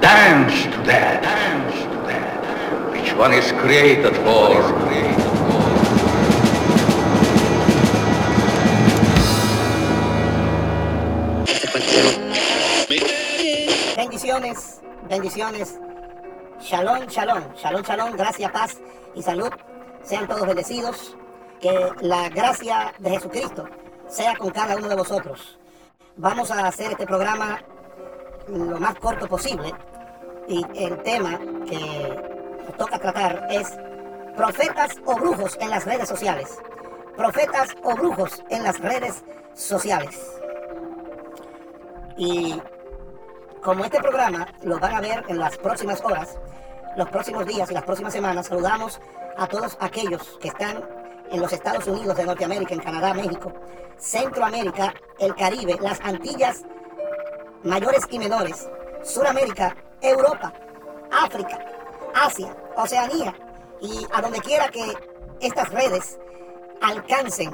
Dance to that, dance to that. Which one is created for? Bendiciones, bendiciones. Shalom, shalom, shalom, shalom, gracia, paz y salud. Sean todos bendecidos. Que la gracia de Jesucristo sea con cada uno de vosotros. Vamos a hacer este programa lo más corto posible y el tema que toca tratar es profetas o brujos en las redes sociales. Profetas o brujos en las redes sociales. Y como este programa lo van a ver en las próximas horas, los próximos días y las próximas semanas, saludamos a todos aquellos que están en los Estados Unidos de Norteamérica, en Canadá, México, Centroamérica, el Caribe, las Antillas mayores y menores, Suramérica, Europa, África, Asia, Oceanía y a donde quiera que estas redes alcancen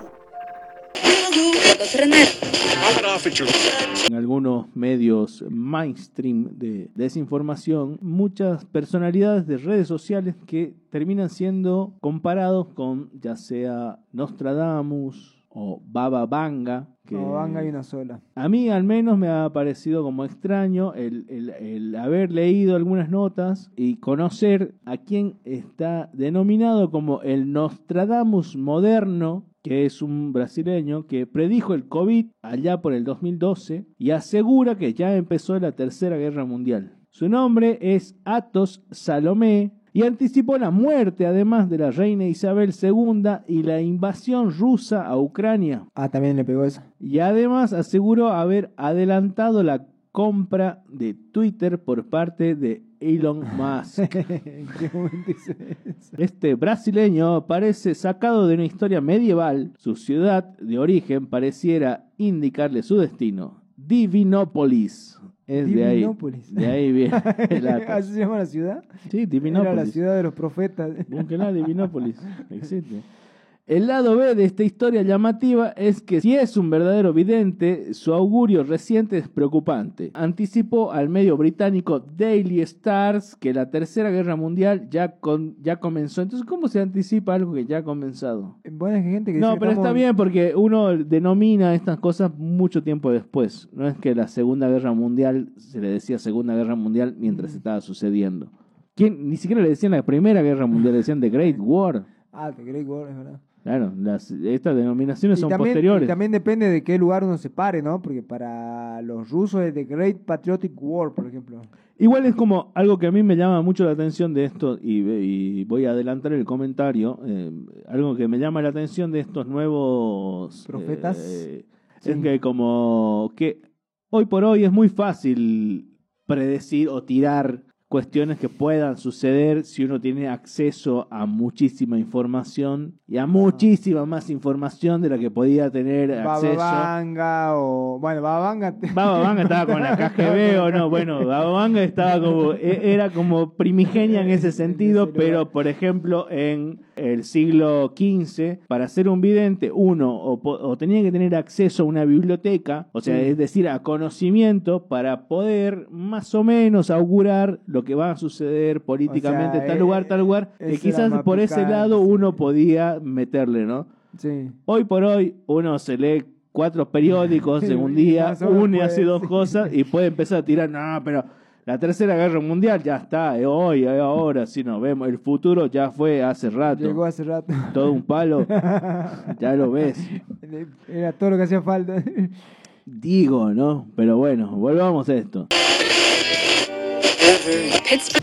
En algunos medios mainstream de desinformación, muchas personalidades de redes sociales que terminan siendo comparados con ya sea Nostradamus o Baba Vanga. Que No, Vanga hay una sola. A mí al menos me ha parecido como extraño el, el- el haber leído algunas notas y conocer a quien está denominado como el Nostradamus moderno, que es un brasileño que predijo el COVID allá por el 2012 y asegura que ya empezó la Tercera Guerra Mundial. Su nombre es Atos Salomé y anticipó la muerte además de la reina Isabel II y la invasión rusa a Ucrania. Ah, también le pegó esa. Y además aseguró haber adelantado la compra de Twitter por parte de Elon Musk. ¿En qué momento eso? Este brasileño parece sacado de una historia medieval. Su ciudad de origen pareciera indicarle su destino. Divinópolis. Es de ahí. Divinópolis. De ahí viene. la- ¿Así se llama la ciudad? Sí, Era la Divinópolis. ciudad de los profetas. Búsquenla, Divinópolis. Existe. El lado B de esta historia llamativa es que si es un verdadero vidente, su augurio reciente es preocupante. Anticipó al medio británico Daily Stars que la Tercera Guerra Mundial ya, con- ya comenzó. Entonces, ¿cómo se anticipa algo que ya ha comenzado? Bueno, hay gente que No, dice que pero está bien porque uno denomina estas cosas mucho tiempo después. No es que la Segunda Guerra Mundial se le decía Segunda Guerra Mundial mientras estaba sucediendo. ¿Quién? Ni siquiera le decían la Primera Guerra Mundial, le decían The Great War. Ah, The Great War, es verdad. Claro, las, estas denominaciones Y son también, posteriores. y también depende de qué lugar uno se pare, ¿no? Porque para los rusos es The Great Patriotic War, por ejemplo. Igual es como algo que a mí me llama mucho la atención de esto, y, y voy a adelantar el comentario, eh, algo que me llama la atención de estos nuevos Profetas. eh, Sí. es que como que hoy por hoy es muy fácil predecir o tirar cuestiones que puedan suceder si uno tiene acceso a muchísima información y a muchísima más información de la que podía tener acceso. Bababanga o... Bueno, Bababanga... Estaba con la KGB o no, bueno, Baba Vanga estaba como, e- era como primigenia en ese sentido, pero por ejemplo en el siglo XV, para ser un vidente, uno o, o tenía que tener acceso a una biblioteca, o sea, Sí. es decir, a conocimiento para poder más o menos augurar lo que va a suceder políticamente en tal eh, lugar, tal lugar, que quizás por ese lado uno podía meterle, ¿no? Sí. Hoy por hoy uno se lee cuatro periódicos en un día, o une puede, así dos sí. cosas y puede empezar a tirar, no, pero la tercera guerra mundial ya está, es hoy, es ahora, si nos vemos, el futuro ya fue hace rato, Llegó hace rato. todo un palo, ya lo ves, Era todo lo que hacía falta. digo, ¿no? Pero bueno, volvamos a esto. Desde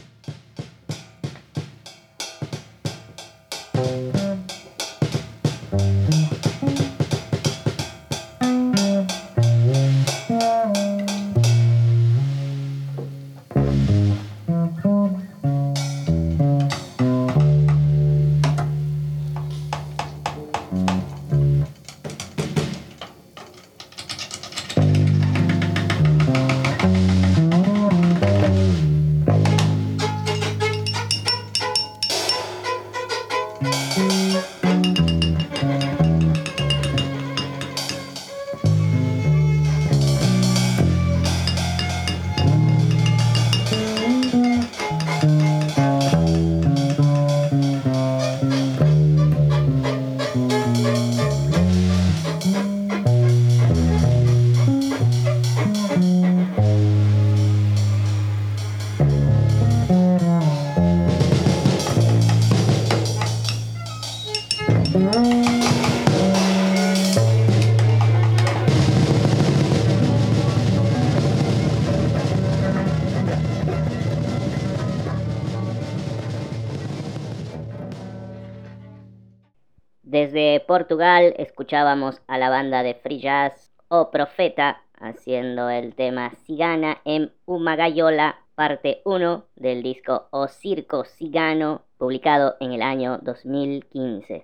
Portugal escuchábamos a la banda de free jazz O Profeta haciendo el tema Cigana en Umagayola, parte 1 del disco O Circo Cigano, publicado en el año 2015.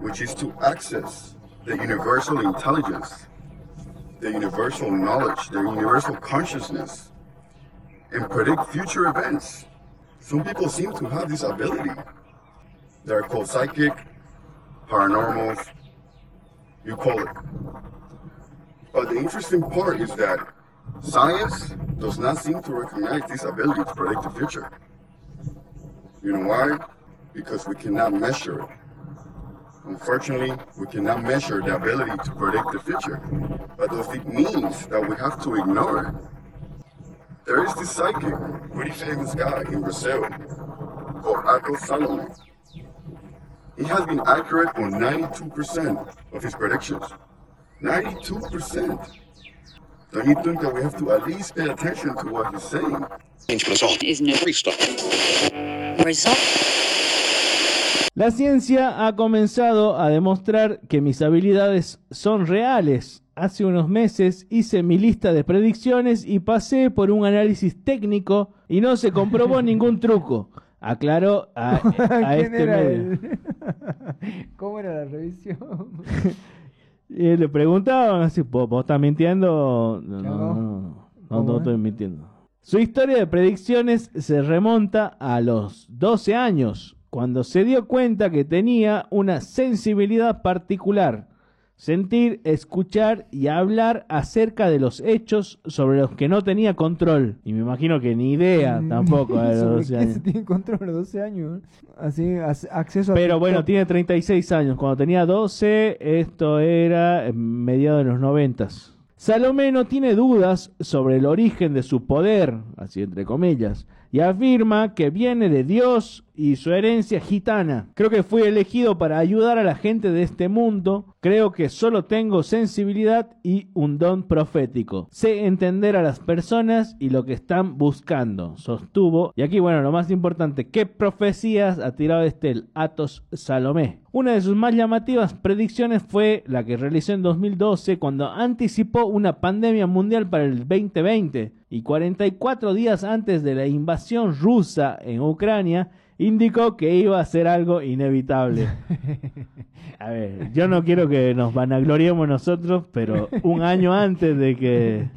Which is to access the universal intelligence, the universal knowledge, the universal consciousness, and predict future events. Some people seem to have this ability. They're called psychic, paranormals, you call it. But the interesting part is that science does not seem to recognize this ability to predict the future. You know why? Because we cannot measure it. Unfortunately, we cannot measure the ability to predict the future. But does it means that we have to ignore it? There is this psychic, pretty famous guy in Brazil called Atos Salomon. He has been accurate on 92% of his predictions. 92%. Don't you think that we have to at least pay attention to what he's saying? is no result. Result. La ciencia ha comenzado a demostrar que mis habilidades son reales. Hace unos meses hice mi lista de predicciones y pasé por un análisis técnico y no se comprobó ningún truco. Aclaró a, a ¿Quién este era medio. ¿Cómo era la revisión? Y le preguntaban así, ¿vos, vos estás mintiendo? No, no, No. no, no, estoy mintiendo. Su historia de predicciones se remonta a los 12 años, cuando se dio cuenta que tenía una sensibilidad particular. Sentir, escuchar y hablar acerca de los hechos sobre los que no tenía control. Y me imagino que ni idea tampoco a los ¿Sobre 12 qué años. se tiene control a los 12 años? Así, ac- acceso a Pero bueno, tiene 36 años. Cuando tenía 12, esto era en mediados de los 90. Salomé no tiene dudas sobre el origen de su poder, así entre comillas, y afirma que viene de Dios y su herencia gitana. Creo que fui elegido para ayudar a la gente de este mundo. Creo que solo tengo sensibilidad y un don profético. Sé entender a las personas y lo que están buscando, sostuvo. Y aquí, bueno, lo más importante, ¿qué profecías ha tirado este el Atos Salomé? Una de sus más llamativas predicciones fue la que realizó en 2012 cuando anticipó una pandemia mundial para el 2020 y 44 días antes de la invasión rusa en Ucrania indicó que iba a ser algo inevitable. A ver, yo no quiero que nos vanagloriemos nosotros, pero un año antes de que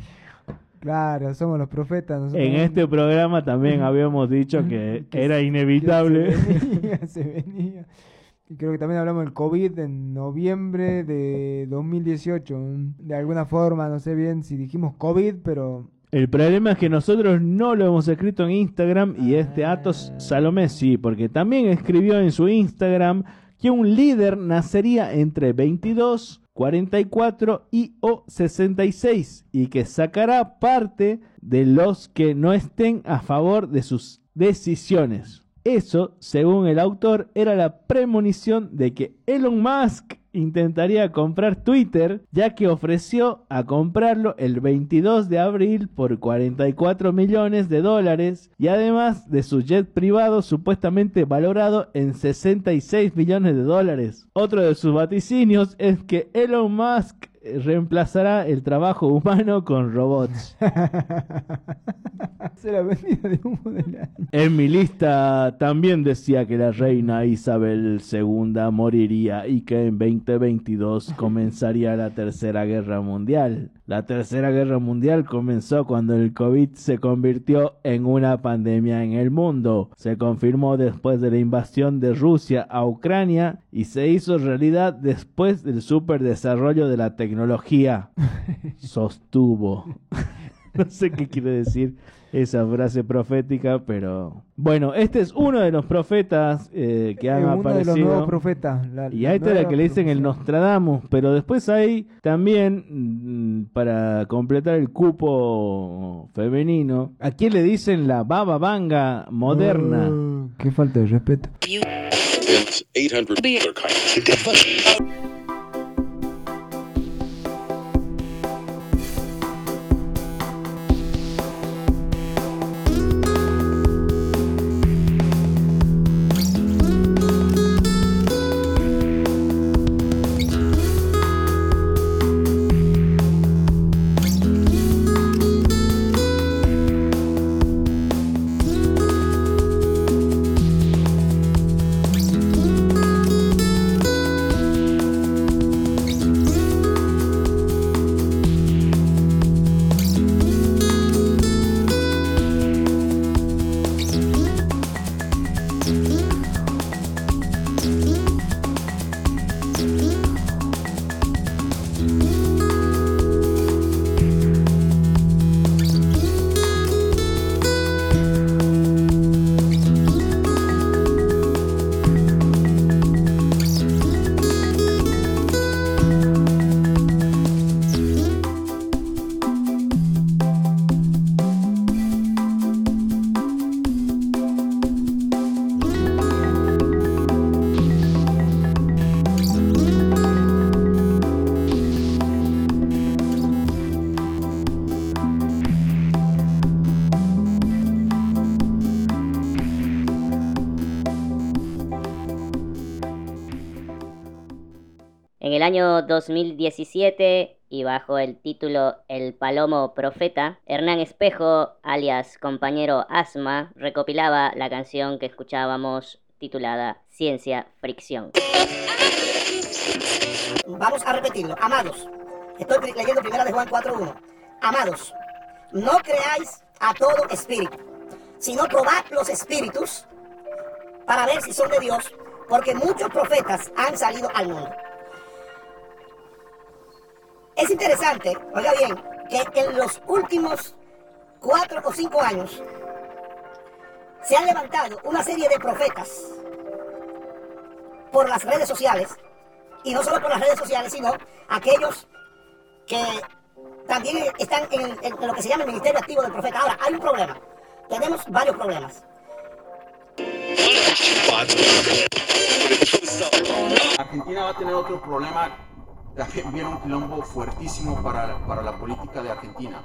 Claro, somos los profetas. nosotros- en este programa también habíamos dicho que era que inevitable. Se venía, se venía. Y creo que también hablamos del COVID en noviembre de 2018. De alguna forma, no sé bien si dijimos COVID, pero El problema es que nosotros no lo hemos escrito en Instagram y este Atos Salomé sí, porque también escribió en su Instagram que un líder nacería entre 22, 44 y o 66 y que sacará parte de los que no estén a favor de sus decisiones. Eso, según el autor, era la premonición de que Elon Musk intentaría comprar Twitter, ya que ofreció a comprarlo el 22 de abril por 44 millones de dólares y además de su jet privado supuestamente valorado en 66 millones de dólares. Otro de sus vaticinios es que Elon Musk reemplazará el trabajo humano con robots. se la vendida de humo. En mi lista también decía que la reina Isabel II moriría y que en 2022 comenzaría la Tercera Guerra Mundial. La Tercera Guerra Mundial comenzó cuando el COVID se convirtió en una pandemia en el mundo. Se confirmó después de la invasión de Rusia a Ucrania y se hizo realidad después del superdesarrollo de la tecnología. Sostuvo. No sé qué quiere decir esa frase profética, pero bueno, este es uno de los profetas eh, que han Eh, uno de los aparecido. nuevos profetas. la- Y la a este nueva que le dicen el. Nostradamus, pero después hay también, mm, para completar el cupo femenino, ¿a quién le dicen la baba vanga moderna? Oh, qué falta de respeto. Año 2017 y bajo el título El Palomo Profeta, Hernán Espejo, alias compañero Asma, recopilaba la canción que escuchábamos titulada Ciencia Fricción. Vamos a repetirlo. Amados, estoy leyendo primera de Juan 4.1. Amados, no creáis a todo espíritu, sino probad los espíritus para ver si son de Dios, porque muchos profetas han salido al mundo. Es interesante, oiga bien, que en los últimos cuatro o cinco años se han levantado una serie de profetas por las redes sociales, y no solo por las redes sociales, sino aquellos que también están en, lo que se llama el ministerio activo del profeta. Ahora, hay un problema. Tenemos varios problemas. Argentina va a tener otro problema, también viene un quilombo fuertísimo para, para la política de Argentina.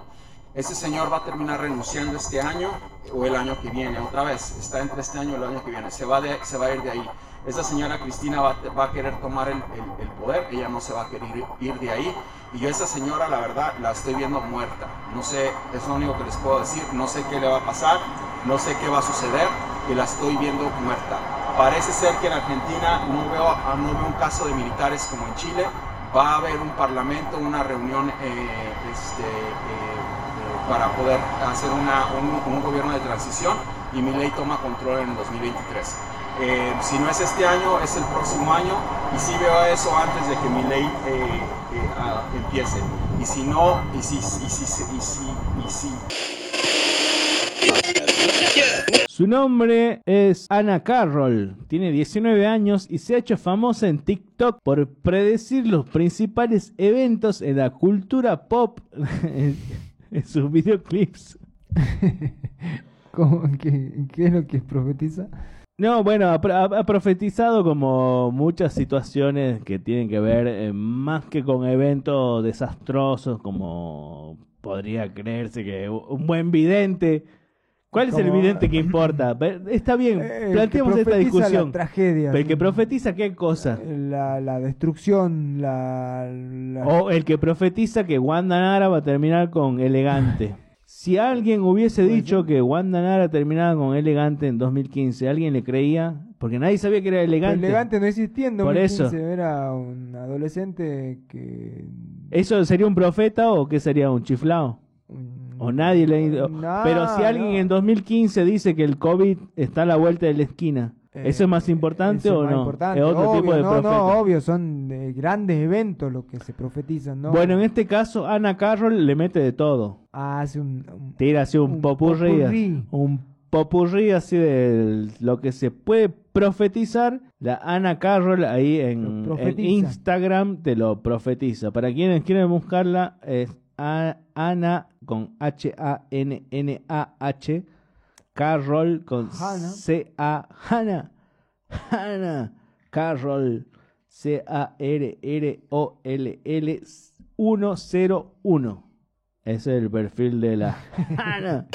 Ese señor va a terminar renunciando este año o el año que viene, otra vez, está entre este año y el año que viene, se va, de, se va a ir de ahí. Esa señora Cristina va, va a querer tomar el, el, el, poder, ella no se va a querer ir de ahí. Y yo esa señora, la verdad, la estoy viendo muerta. No sé, es lo único que les puedo decir, no sé qué le va a pasar, no sé qué va a suceder, y la estoy viendo muerta. Parece ser que en Argentina no veo, no veo un caso de militares como en Chile, va a haber un parlamento, una reunión eh, este, eh, para poder hacer una, un, un, gobierno de transición y mi ley toma control en el 2023. Eh, si no es este año, es el próximo año y sí veo eso antes de que mi ley empiece. Y si no, y si, y si, y si, y si. Su nombre es Ana Carroll, tiene 19 años y se ha hecho famosa en TikTok por predecir los principales eventos en la cultura pop en sus videoclips. ¿Cómo? ¿Qué, ¿Qué, es lo que profetiza? No, bueno, ha, ha, profetizado como muchas situaciones que tienen que ver eh, más que con eventos desastrosos, como podría creerse que un buen vidente ¿Cuál es el evidente que importa? Está bien, eh, planteemos esta discusión. La tragedia. ¿El que profetiza qué cosa? La, la destrucción, la, la, O el que profetiza que Wanda Nara va a terminar con elegante. si alguien hubiese dicho que Wanda Nara terminaba con elegante en 2015, ¿alguien le creía? Porque nadie sabía que era elegante. Elegante no existía en 2015, Por eso. era un adolescente que... ¿Eso sería un profeta o qué sería un chiflado? O nadie le no, Pero si alguien no. en 2015 dice que el COVID está a la vuelta de la esquina, Eh, ¿eso es más importante eso o más no? importante. Es otro obvio, tipo de no, profeta. No, obvio, son de grandes eventos los que se profetizan, ¿no? Bueno, en este caso, Ana Carroll le mete de todo. Hace un, un, Tira así un, un popurrí. popurrí. Un popurrí así de lo que se puede profetizar. La Ana Carroll ahí en, en. Instagram te lo profetiza. Para quienes quieren buscarla, es Ana con H-A-N-N-A-H. Carroll con. C-A. Hannah. Hannah. Carroll. C-A-R-R-O-L-L 101. Ese es el perfil de la Hannah.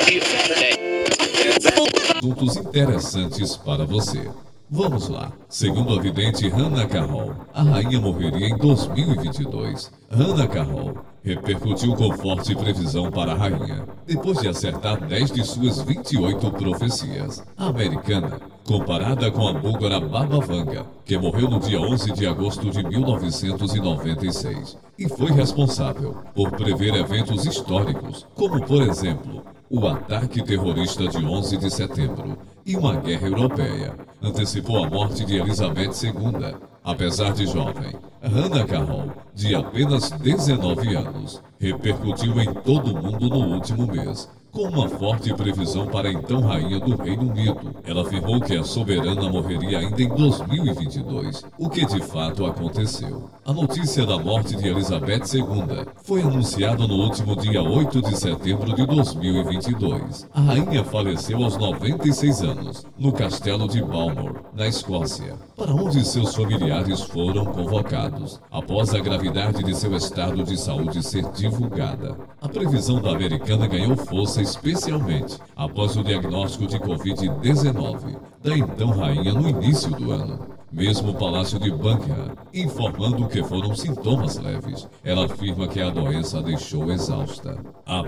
Assuntos interessantes para você. Vamos lá. Segundo a vidente Hannah Carroll, a rainha morreria em 2022. Hannah Carroll repercutiu com forte previsão para a rainha, depois de acertar 10 de suas 28 profecias. A americana, comparada com a búlgara Baba Vanga, que morreu no dia 11 de agosto de 1996 e foi responsável por prever eventos históricos, como por exemplo o ataque terrorista de 11 de setembro e uma guerra europeia. Antecipou a morte de Elizabeth II, apesar de jovem. Hannah Carroll, de apenas 19 anos, repercutiu em todo o mundo no último mês, com uma forte previsão para a então rainha do Reino Unido. Ela afirmou que a soberana morreria ainda em 2022, o que de fato aconteceu. A notícia da morte de Elizabeth II foi anunciada no último dia 8 de setembro de 2022. A rainha faleceu aos 96 anos, no castelo de Balmoral, na Escócia, para onde seus familiares foram convocados, após a gravidade de seu estado de saúde ser divulgada. A previsão da americana ganhou força especialmente após o diagnóstico de Covid-19 da então rainha no início do ano. Mesmo o palácio de Buckingham, informando que foram sintomas leves. Ela afirma que a doença a deixou exausta. A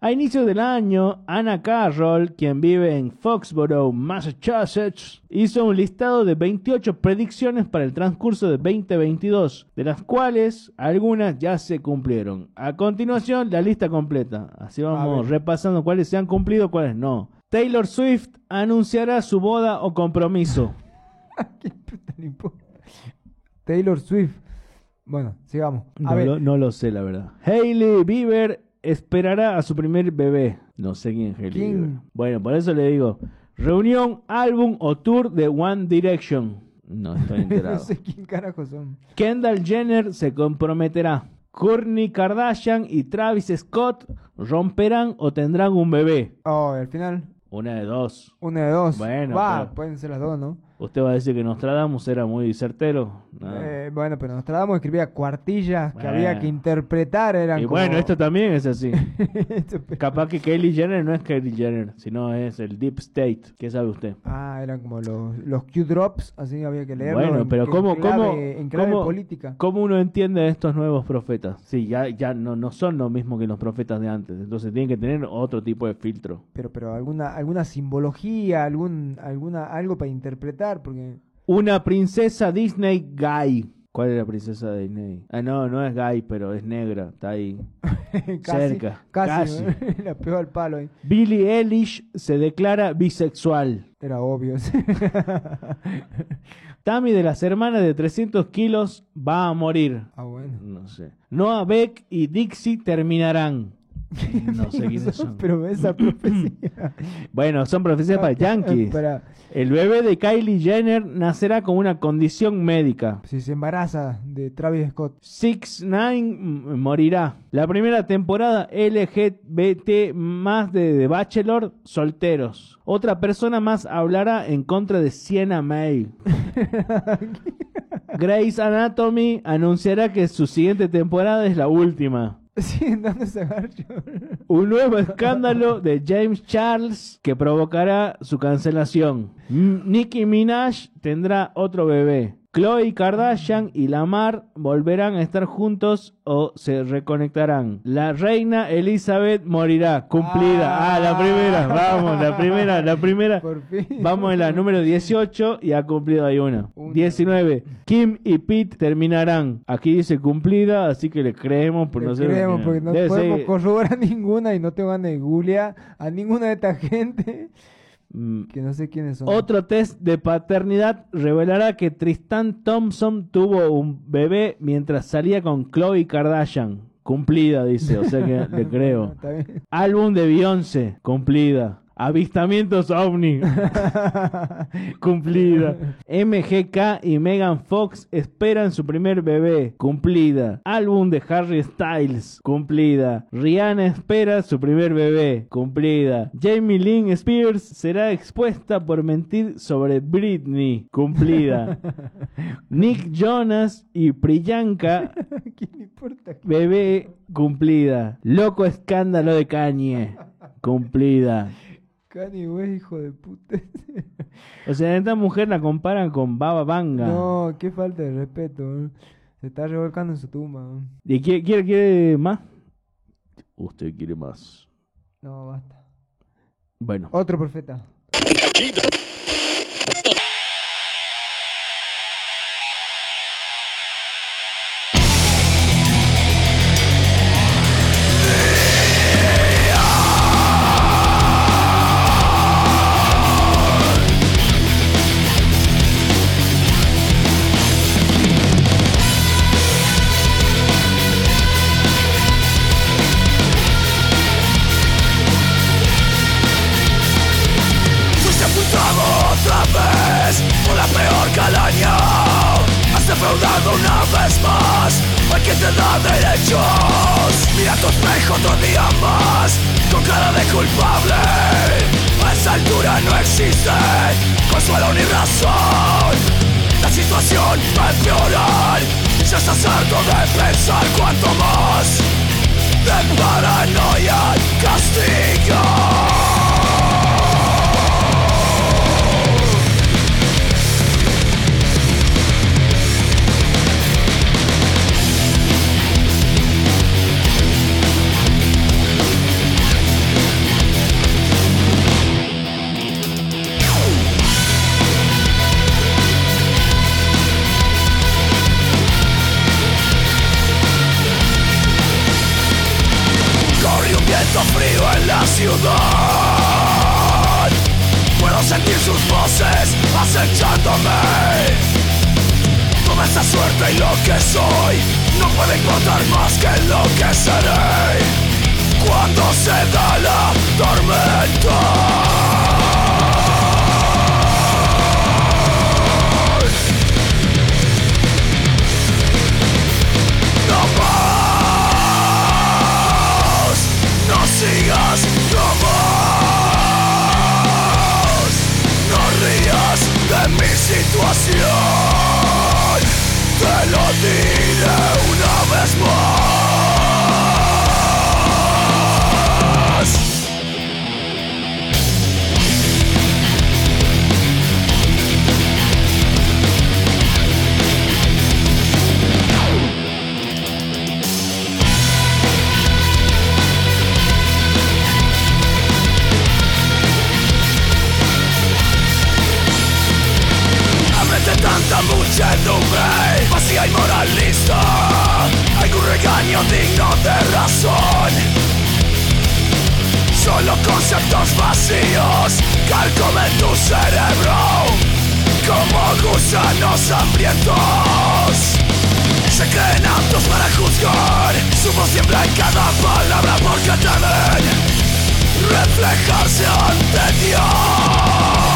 A inicios del año, Anna Carroll, quien vive en Foxborough, Massachusetts, hizo un listado de 28 predicciones para el transcurso de 2022, de las cuales algunas ya se cumplieron. A continuación, la lista completa. Así vamos repasando cuáles se han cumplido, cuáles no. Taylor Swift anunciará su boda o compromiso. ¿Qué puta le importa? Taylor Swift. Bueno, sigamos. A No ver, lo, no lo sé, la verdad. Hailey Bieber esperará a su primer bebé. No sé quién es Hailey ¿Quién? Bieber. Bueno, por eso le digo. Reunión, álbum o tour de One Direction. No estoy no enterado. sé quién carajo son. Kendall Jenner se comprometerá. Kourtney Kardashian y Travis Scott romperán o tendrán un bebé. Oh, al final, Una de dos. una de dos. Bueno, Va, pero- pueden ser las dos, ¿no? Usted va a decir que Nostradamus era muy certero. No. Eh, bueno, pero Nostradamus escribía cuartillas que Bueno. había que interpretar. Eran y como- bueno, esto también es así. Capaz que Kylie Jenner no es Kylie Jenner, sino es el Deep State. ¿Qué sabe usted? Ah, eran como los, los Q-drops, así había que leerlo. Bueno, en- pero en ¿cómo, clave- cómo, En clave cómo- política. cómo uno entiende a estos nuevos profetas? Sí, ya, ya no, no son lo mismo que los profetas de antes. Entonces tienen que tener otro tipo de filtro. Pero, pero alguna, alguna simbología, algún, alguna, algo para interpretar, porque Una princesa Disney gay. ¿Cuál es la princesa de Disney? Ah, no, no es gay, pero es negra. Está ahí. casi, Cerca, casi, casi. la pegó al palo ahí. Billie Eilish se declara bisexual. Era obvio. Tammy de las hermanas de 300 kilos va a morir. ah, bueno. No sé. Noah Beck y Dixie terminarán. No sé quiénes son. Pero esa profecía. Bueno, son profecías para yankees. Para- El bebé de Kylie Jenner nacerá con una condición médica. si se embaraza de Travis Scott. Six Nine morirá. La primera temporada LGBT más de The Bachelor solteros. Otra persona más hablará en contra de Sienna May. Grey's Anatomy anunciará que su siguiente temporada es la última. Un nuevo escándalo de James Charles que provocará su cancelación. Nicki Minaj tendrá otro bebé. Khloe Kardashian y Lamar volverán a estar juntos o se reconectarán. La reina Elizabeth morirá. Cumplida. Ah, la primera. Vamos, la primera, la primera. Por fin. Vamos en la número 18 y ha cumplido ahí una. Una. 19. Kim y Pete terminarán. Aquí dice cumplida, así que le creemos por Le no ser. creemos porque no Debe podemos ser- corroborar ninguna y no tengo ganas de googlear a ninguna de esta gente que no sé quiénes son. Otro test de paternidad revelará que Tristan Thompson tuvo un bebé mientras salía con Khloe Kardashian. Cumplida, dice, o sea que le creo. Álbum de Beyoncé, cumplida. Avistamientos ovni, cumplida. MGK y Megan Fox esperan su primer bebé, cumplida. Álbum de Harry Styles, cumplida. Rihanna espera su primer bebé, cumplida. Jamie Lynn Spears será expuesta por mentir sobre Britney, cumplida. Nick Jonas y Priyanka ¿Quién importa? Bebé cumplida. Loco escándalo de Kanye. Cumplida. Kanye West, hijo de puta. O sea, esta mujer la comparan con Baba Vanga. No, qué falta de respeto. ¿eh? Se está revolcando en su tumba. ¿eh? ¿Y quiere, quiere, quiere más? Usted quiere más. No, basta. Bueno. Otro profeta. Sus voces acechándome. Toda esta suerte y lo que soy no puede importar más que lo que seré cuando se da la tormenta. No más, no sigas, no más, de mi situación, te lo diré una vez más. Tanta muchedumbre vacía y moralista Algún regaño digno de razón. Solo conceptos vacíos calcomen tu cerebro Como gusanos hambrientos Se creen aptos para juzgar. Su voz siembra en cada palabra porque temen Reflejarse ante Dios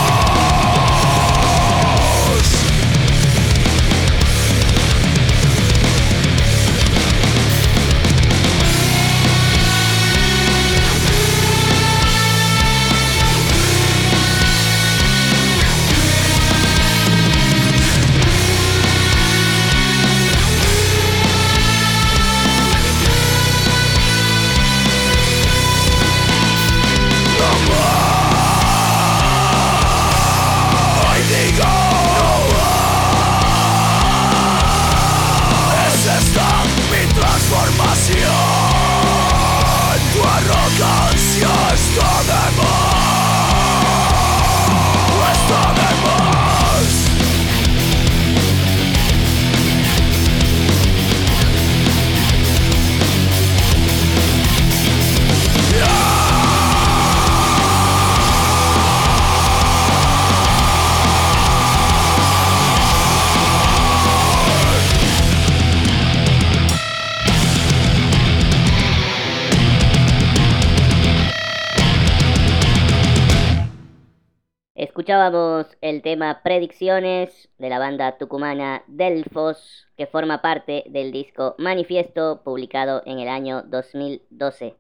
Escuchábamos el tema Predicciones de la banda tucumana Delfos, que forma parte del disco Manifiesto, publicado en el año 2012.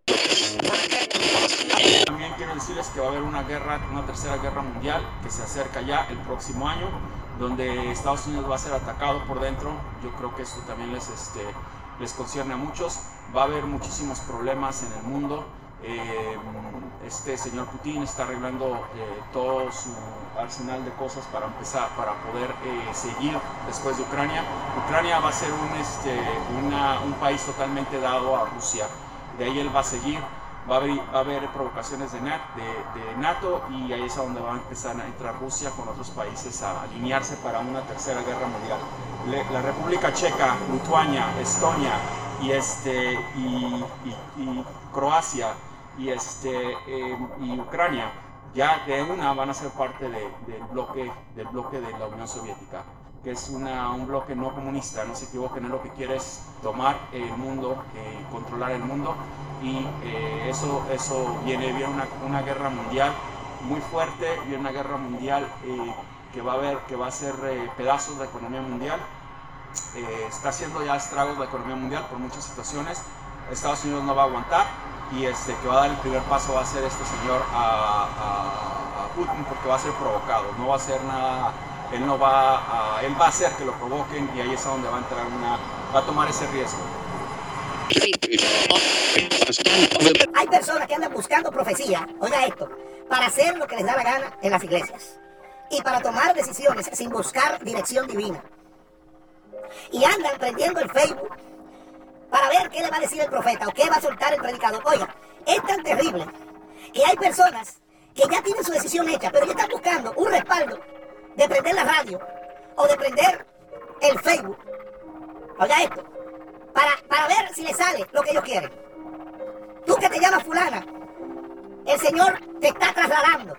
También quiero decirles que va a haber una guerra, una tercera guerra mundial que se acerca ya el próximo año, donde Estados Unidos va a ser atacado por dentro. Yo creo que esto también les, este, les concierne a muchos. Va a haber muchísimos problemas en el mundo. Eh, este señor Putin está arreglando eh, todo su arsenal de cosas para empezar, para poder eh, seguir después de Ucrania. Ucrania va a ser un, este, una- un país totalmente dado a Rusia. De ahí él va a seguir. Va a haber, va a haber provocaciones de, nat- de- de NATO y ahí es a donde va a empezar a entrar Rusia con otros países a alinearse para una tercera guerra mundial. Le- la República Checa, Lituania, Estonia y, este, y, y- y Croacia y, este, eh, y Ucrania ya de una van a ser parte de- del, bloque, del bloque de la Unión Soviética, que es una, un bloque no comunista, no se equivoquen, es lo que quiere es tomar el mundo, eh, controlar el mundo y eh, eso, eso viene, viene una, una guerra mundial muy fuerte, viene una guerra mundial eh, que va a haber, que va a hacer eh, pedazos de la economía mundial, eh, está haciendo ya estragos la economía mundial por muchas situaciones. Estados Unidos no va a aguantar y este que va a dar el primer paso va a ser este señor a, a- a Putin porque va a ser provocado, no va a hacer nada, él no va a, él va a hacer que lo provoquen y ahí es a donde va a entrar una, va a tomar ese riesgo. Hay personas que andan buscando profecía, oiga esto, para hacer lo que les da la gana en las iglesias y para tomar decisiones sin buscar dirección divina. Y andan prendiendo el Facebook para ver qué le va a decir el profeta o qué va a soltar el predicador. Oiga, es tan terrible que hay personas que ya tienen su decisión hecha, pero ya están buscando un respaldo de prender la radio o de prender el Facebook. Oiga esto, para, para ver si le sale lo que ellos quieren. Tú que te llamas fulana, el Señor te está trasladando.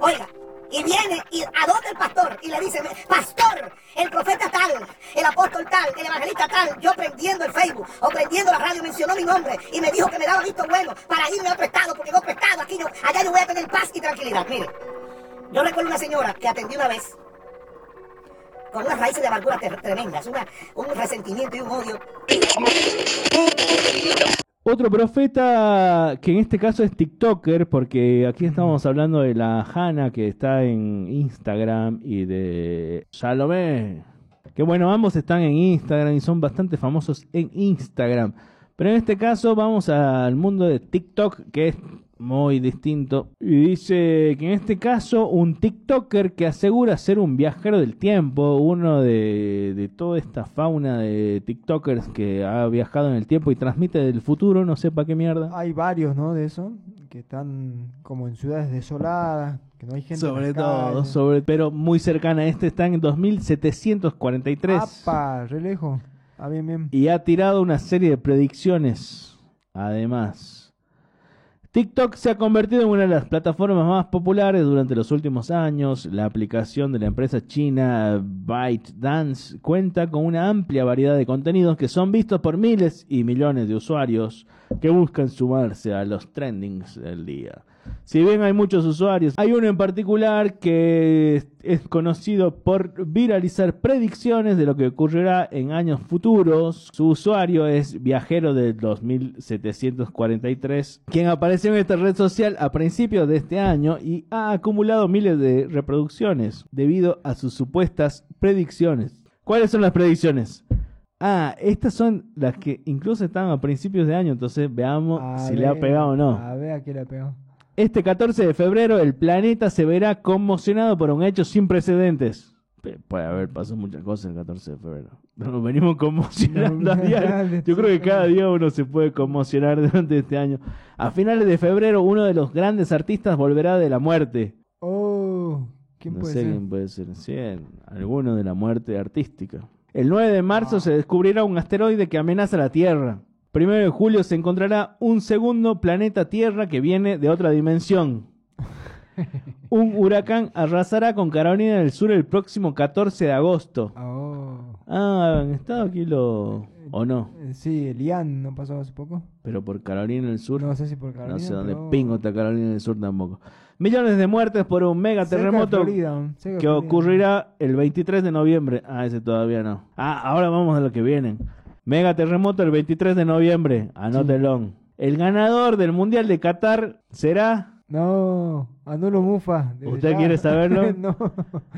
Oiga, Y viene y adopta el pastor y le dice, pastor, el profeta tal, el apóstol tal, el evangelista tal, yo prendiendo el Facebook o prendiendo la radio mencionó mi nombre y me dijo que me daba visto bueno para irme a otro estado, porque no prestado aquí, yo, allá yo voy a tener paz y tranquilidad. Mire, yo recuerdo una señora que atendí una vez con unas raíces de amargura tremendas, una, un resentimiento y un odio. Otro profeta que en este caso es TikToker, porque aquí estamos hablando de la Hanna que está en Instagram y de Salomé. Que bueno, ambos están en Instagram y son bastante famosos en Instagram. Pero en este caso vamos al mundo de TikTok, que es muy distinto. Y dice que en este caso un TikToker que asegura ser un viajero del tiempo, uno de, de toda esta fauna de TikTokers que ha viajado en el tiempo y transmite del futuro, no sé para qué mierda. Hay varios, ¿no? De eso, que están como en ciudades desoladas, que no hay gente. en Sobre todo, calles. sobre, pero muy cercana. Este está en 2743 ¡Apa! Re lejos. Ah, bien, bien. y ha tirado una serie de predicciones. Además, TikTok se ha convertido en una de las plataformas más populares durante los últimos años. La aplicación de la empresa china ByteDance cuenta con una amplia variedad de contenidos que son vistos por miles y millones de usuarios que buscan sumarse a los trendings del día. Si bien hay muchos usuarios, hay uno en particular que es- conocido por viralizar predicciones de lo que ocurrirá en años futuros. Su usuario es Viajero del 2743, quien apareció en esta red social a principios de este año y ha acumulado miles de reproducciones debido a sus supuestas predicciones. ¿Cuáles son las predicciones? Ah, estas son las que incluso están a principios de año, entonces veamos A si le ha pegado o no. A ver a qué le ha pegado. Este 14 de febrero el planeta se verá conmocionado por un hecho sin precedentes. Puede haber pasado muchas cosas el 14 de febrero. Nos venimos conmocionando a diario. Yo creo que cada día uno se puede conmocionar durante este año. A finales de febrero uno de los grandes artistas volverá de la muerte. Oh, ¿quién no puede sé ser? quién puede ser. Sí, alguno de la muerte artística. El 9 de marzo se descubrirá un asteroide que amenaza la Tierra. Primero de julio se encontrará un segundo planeta Tierra que viene de otra dimensión. Un huracán arrasará con Carolina del Sur el próximo 14 de agosto. Oh. Ah, ¿han estado aquí lo... o no? Eh, Sí, el Ian no pasó hace poco. Pero por Carolina del Sur. No sé si por Carolina. No sé dónde pero- pingo está Carolina del Sur tampoco. Millones de muertes por un mega terremoto Florida, que ocurrirá el 23 de noviembre. Ah, ese todavía no. Ah, ahora vamos a lo que vienen. Mega terremoto el 23 de noviembre. Anótelo. El ganador del Mundial de Qatar será... No, Anulo Mufa. ¿Usted ya. quiere saberlo? no.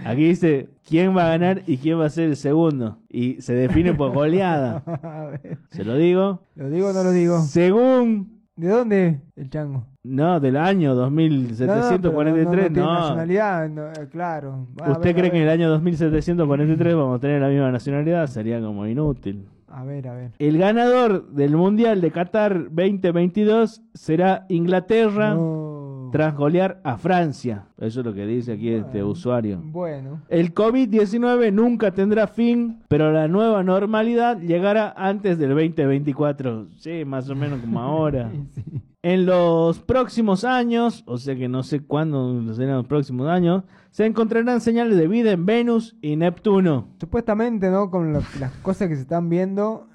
Aquí dice quién va a ganar y quién va a ser el segundo. Y se define por goleada. A ver. ¿Se lo digo? ¿Lo digo o no lo digo? Según... ¿De dónde? El chango. No, del año No, no, pero no- 2743, no, no nacionalidad, eh, claro. ¿Usted ver, cree que en el año 2743 vamos a tener la misma nacionalidad? Sería como inútil. A ver, a ver. El ganador del Mundial de Qatar 2022 será Inglaterra No. tras golear a Francia. Eso es lo que dice aquí este usuario. Bueno. El COVID-19 nunca tendrá fin, pero la nueva normalidad llegará antes del 2024. Sí, más o menos como ahora. Sí. En los próximos años, o sea que no sé cuándo serán los próximos años, se encontrarán señales de vida en Venus y Neptuno. Supuestamente, ¿no? Con lo- las cosas que se están viendo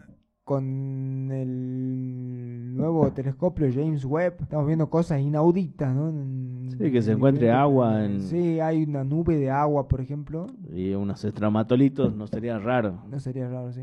con el nuevo telescopio James Webb, estamos viendo cosas inauditas, ¿no? En- Sí, que se en encuentre agua en- Sí, hay una nube de agua, por ejemplo. Y unos estramatolitos, no sería raro. No sería raro, sí.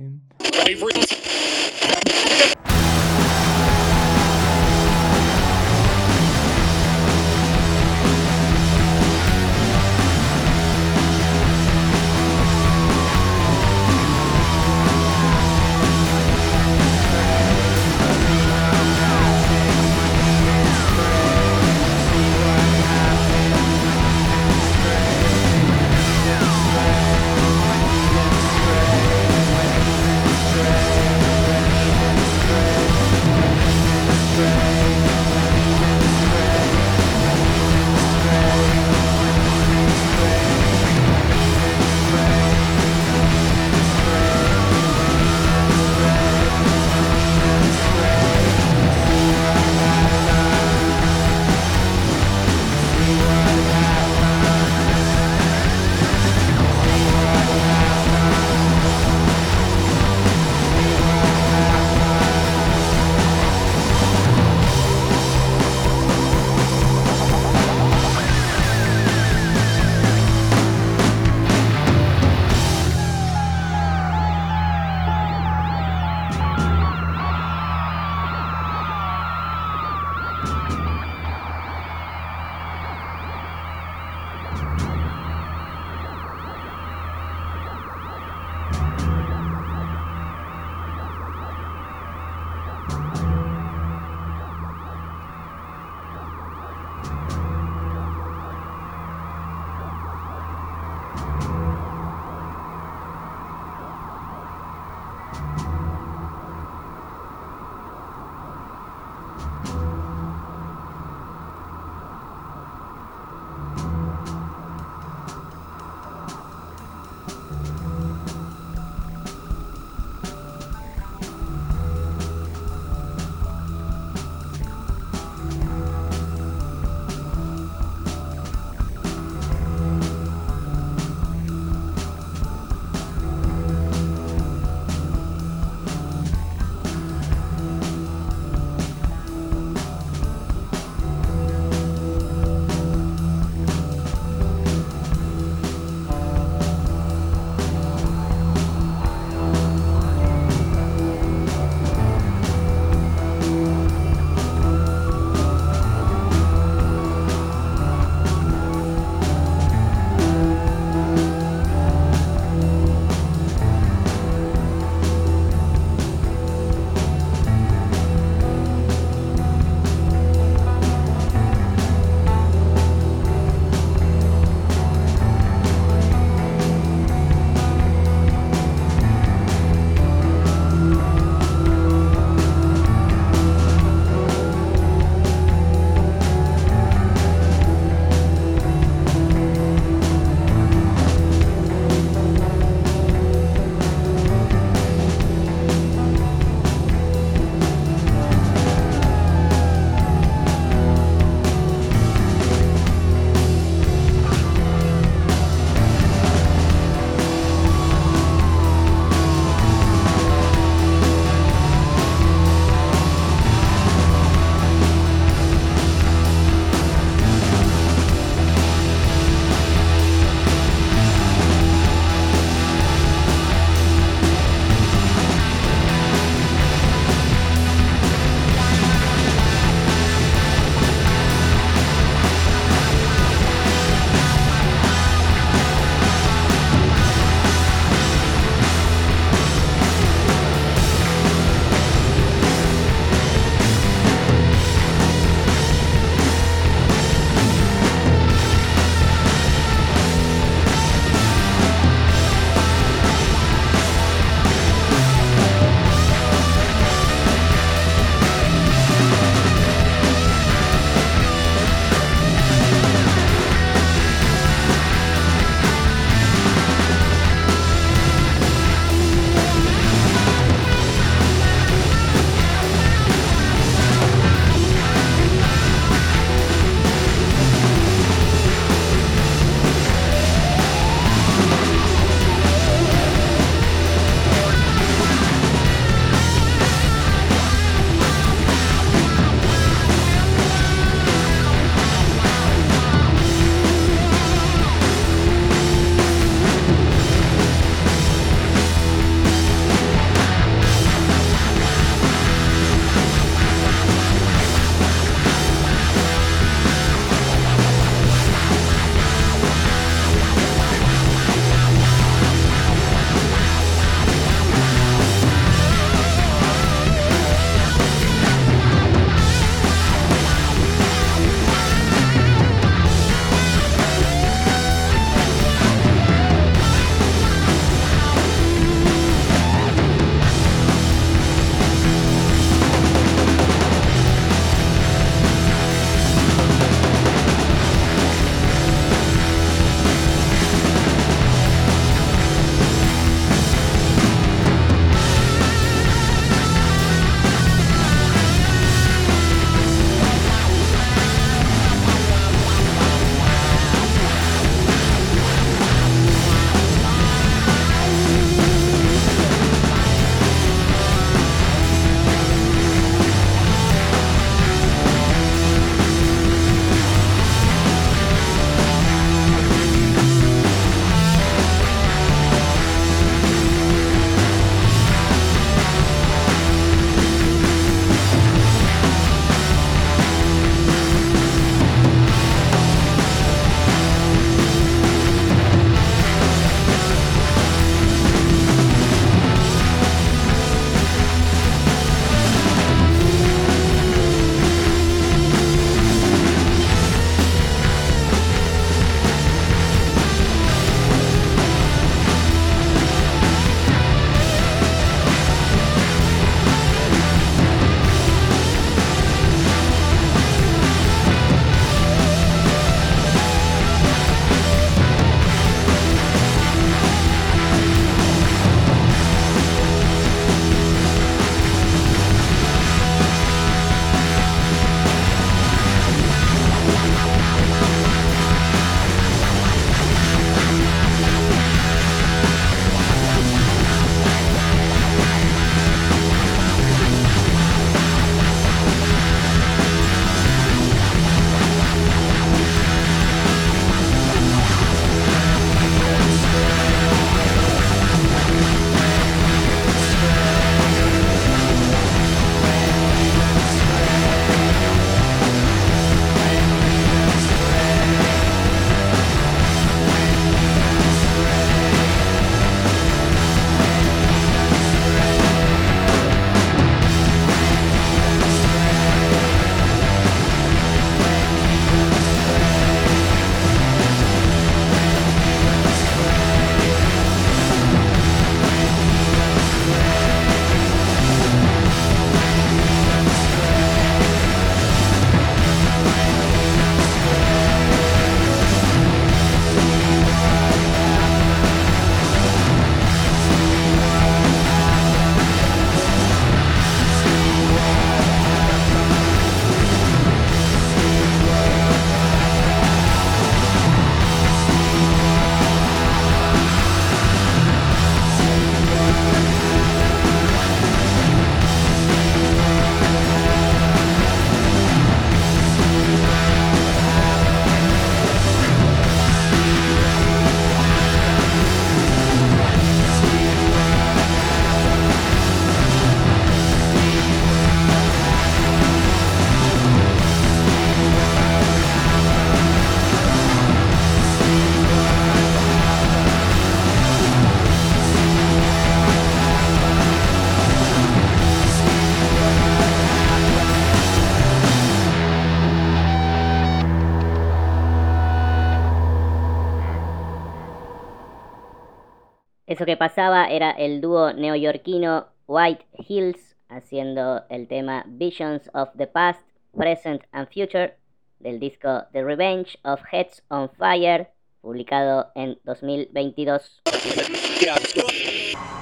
Eso que pasaba era el dúo neoyorquino White Hills haciendo el tema Visions of the Past, Present and Future del disco The Revenge of Heads on Fire, publicado en 2022.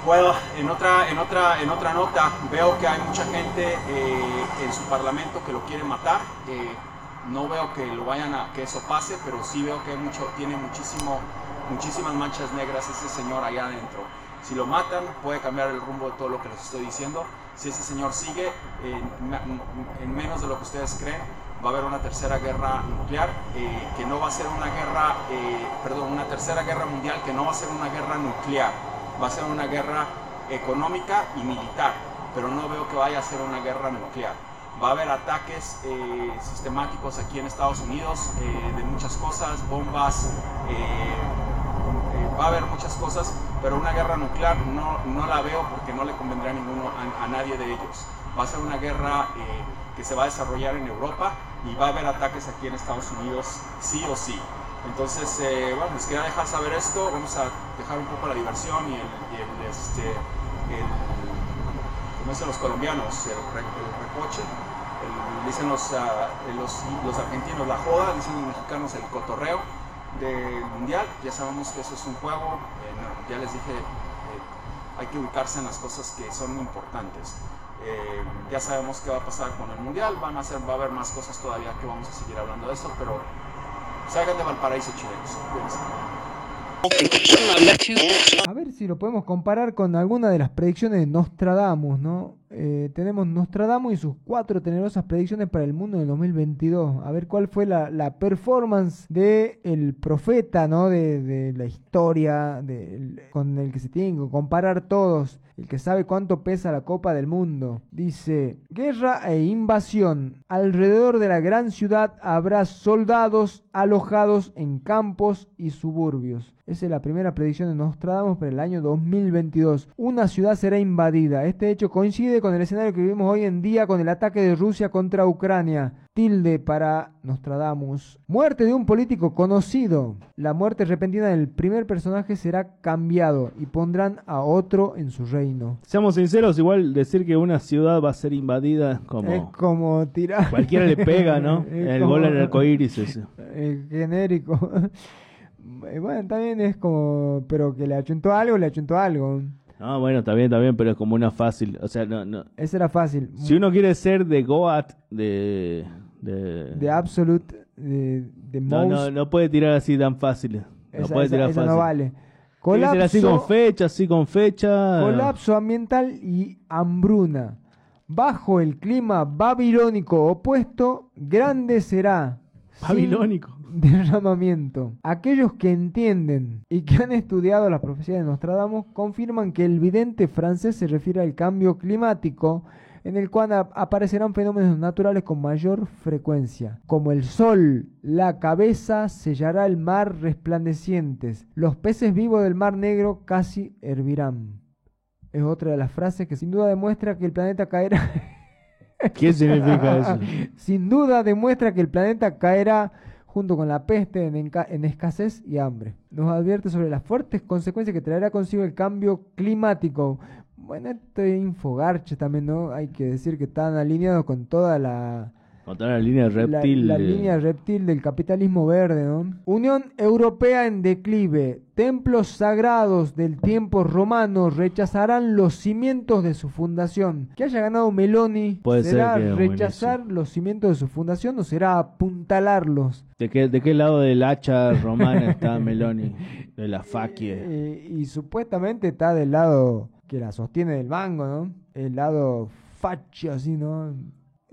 Bueno, en otra, en otra, en otra nota veo que hay mucha gente eh, en su parlamento que lo quiere matar. Eh, no veo que lo vayan a que eso pase, pero sí veo que hay mucho, tiene muchísimo, muchísimas manchas negras ese señor allá adentro. Si lo matan, puede cambiar el rumbo de todo lo que les estoy diciendo. Si ese señor sigue en, en menos de lo que ustedes creen, va a haber una tercera guerra nuclear, eh, que no va a ser una guerra, eh, perdón, una tercera guerra mundial que no va a ser una guerra nuclear, va a ser una guerra económica y militar, pero no veo que vaya a ser una guerra nuclear. Va a haber ataques eh, sistemáticos aquí en Estados Unidos de muchas cosas, bombas, va a haber muchas cosas, pero una guerra nuclear no, no la veo porque no le convendrá a, ninguno, a, nadie de ellos. Va a ser una guerra que se va a desarrollar en Europa y va a haber ataques aquí en Estados Unidos sí o sí. Entonces, eh, bueno, les quería dejar saber esto, vamos a dejar un poco la diversión y el, este, el como dicen los colombianos, el, recoche, dicen los, ah, los, los, argentinos la joda, dicen los mexicanos el cotorreo del mundial, ya sabemos que eso es un juego, eh, ya les dije, eh, hay que ubicarse en las cosas que son importantes. Eh, ya sabemos qué va a pasar con el mundial, van a ser, va a haber más cosas todavía que vamos a seguir hablando de eso, pero salgan de Valparaíso, chilenos. A ver si lo podemos comparar con alguna de las predicciones de Nostradamus, ¿no? Eh, tenemos Nostradamus y sus cuatro tenerosas predicciones para el mundo del 2022. A ver cuál fue la, performance de el profeta, ¿no? De, la historia, con el que se tienen que comparar todos el que sabe cuánto pesa la Copa del Mundo. Dice, guerra e invasión. Alrededor de la gran ciudad habrá soldados alojados en campos y suburbios. Esa es la primera predicción de Nostradamus para el año 2022. Una ciudad será invadida. Este hecho coincide con el escenario que vivimos hoy en día con el ataque de Rusia contra Ucrania. Tilde para Nostradamus. Muerte de un político conocido. La muerte repentina del primer personaje será cambiado y pondrán a otro en su reino. Seamos sinceros, igual decir que una ciudad va a ser invadida como... Es como tirar... Cualquiera le pega, ¿no? el gol al arcoíris. El genérico. bueno, también es como... Pero que le achuntó algo, le achuntó algo. No, bueno, está bien, está bien, pero es como una fácil. O sea, no, no. Esa era fácil. Si uno quiere ser de Goat, de de, de Absolute, de, de no, no, no puede tirar así tan fácil. No puede tirar fácil. no vale. Colapso, así con fecha, así con fecha. Colapso ambiental y hambruna. Bajo el clima babilónico opuesto, grande será. Babilónico. Derramamiento. Aquellos que entienden y que han estudiado la profecía de Nostradamus confirman que el vidente francés se refiere al cambio climático en el cual aparecerán fenómenos naturales con mayor frecuencia, como el sol, la cabeza sellará el mar resplandecientes, los peces vivos del mar negro casi hervirán. Es otra de las frases que sin duda demuestra que el planeta caerá. ¿Qué significa eso? sin duda demuestra que el planeta caerá junto con la peste en, en, escasez y hambre. Nos advierte sobre las fuertes consecuencias que traerá consigo el cambio climático, bueno, este Infogarche también, ¿no? Hay que decir que están alineados con toda la... Con toda la línea reptil. La, línea reptil del capitalismo verde, ¿no? Unión Europea en declive. Templos sagrados del tiempo romano rechazarán los cimientos de su fundación. Que haya ganado Meloni, Puede ¿será rechazar los cimientos de su fundación o será apuntalarlos? ¿De qué, ¿De qué lado del hacha romana está Meloni? De la faquie. Eh, y supuestamente está del lado que la sostiene del mango, ¿no? El lado facho, así, ¿no?